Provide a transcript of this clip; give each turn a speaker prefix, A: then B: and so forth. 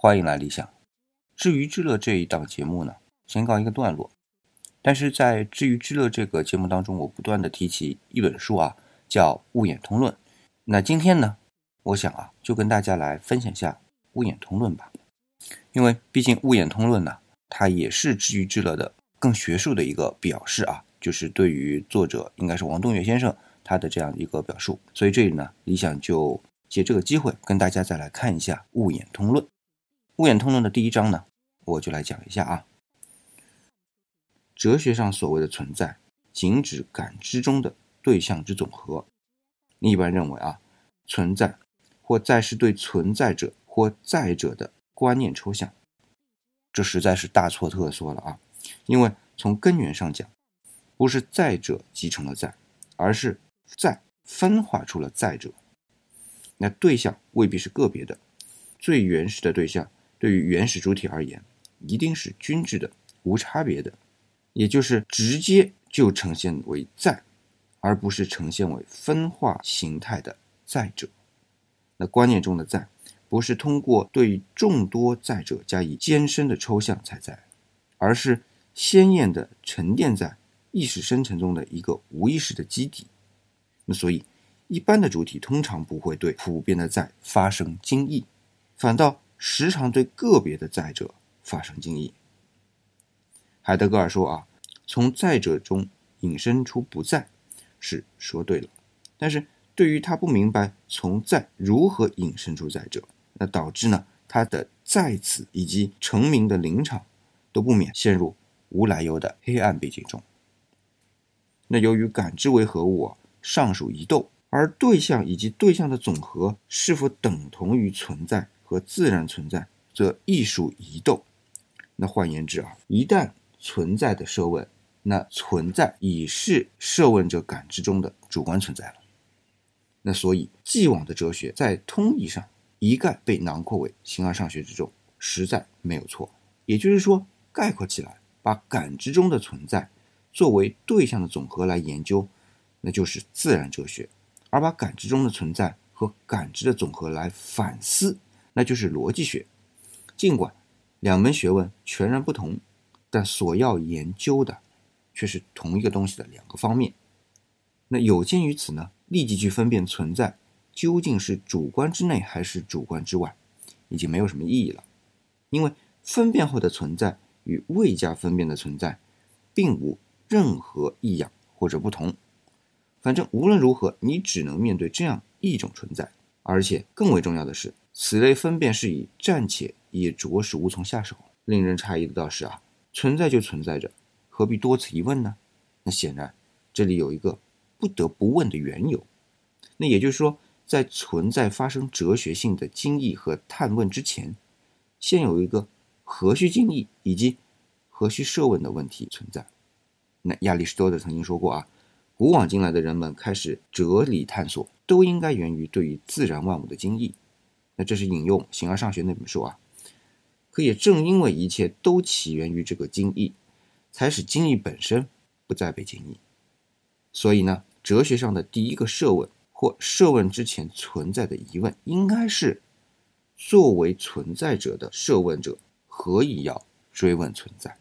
A: 欢迎来理想。知鱼知乐这一档节目呢，先告一个段落。但是在知鱼知乐这个节目当中，我不断的提起一本书啊，叫《物演通论》。那今天呢，我想啊，就跟大家来分享一下《物演通论》吧。因为毕竟《物演通论》呢，它也是知鱼知乐的更学术的一个表示啊，就是对于作者应该是王东岳先生他的这样一个表述。所以这里呢，理想就借这个机会跟大家再来看一下《物演通论》。《物演通论》的第一章呢，我就来讲一下啊。哲学上所谓的存在，仅指感知中的对象之总和。一般认为啊，存在或在是对存在者或在者的观念抽象，这实在是大错特错了啊！因为从根源上讲，不是在者集成了在，而是在分化出了在者。那对象未必是个别的，最原始的对象。对于原始主体而言，一定是均质的、无差别的，也就是直接就呈现为在，而不是呈现为分化形态的在者。那观念中的在，不是通过对众多在者加以艰深的抽象才在，而是鲜艳的沉淀在意识生成中的一个无意识的基底。那所以，一般的主体通常不会对普遍的在发生惊异，反倒。时常对个别的在者发生惊异。海德格尔说：“啊，从在者中引申出不在，是说对了。但是对于他不明白从在如何引申出在者，那导致呢他的在此以及成名的临场，都不免陷入无来由的黑暗背景中。那由于感知为何物啊尚属疑窦，而对象以及对象的总和是否等同于存在？”和自然存在，则亦属疑窦。那换言之啊，一旦存在的设问，那存在已是设问者感知中的主观存在了。那所以，既往的哲学在通义上一概被囊括为形而上学之中，实在没有错。也就是说，概括起来，把感知中的存在作为对象的总和来研究，那就是自然哲学；而把感知中的存在和感知的总和来反思。那就是逻辑学，尽管两门学问全然不同，但所要研究的却是同一个东西的两个方面。那有鉴于此呢，立即去分辨存在究竟是主观之内还是主观之外，已经没有什么意义了。因为分辨后的存在与未加分辨的存在，并无任何异样或者不同。反正无论如何，你只能面对这样一种存在，而且更为重要的是。此类分辨是以暂且也着实无从下手。令人诧异的倒是啊，存在就存在着，何必多此一问呢？那显然这里有一个不得不问的缘由。那也就是说，在存在发生哲学性的惊异和探问之前，先有一个何须惊异以及何须设问的问题存在。那亚里士多德曾经说过啊，古往今来的人们开始哲理探索，都应该源于对于自然万物的惊异。那这是引用《形而上学》那本书啊，可也正因为一切都起源于这个经义，才使经义本身不再被经义。所以呢，哲学上的第一个设问或设问之前存在的疑问，应该是：作为存在者的设问者，何以要追问存在？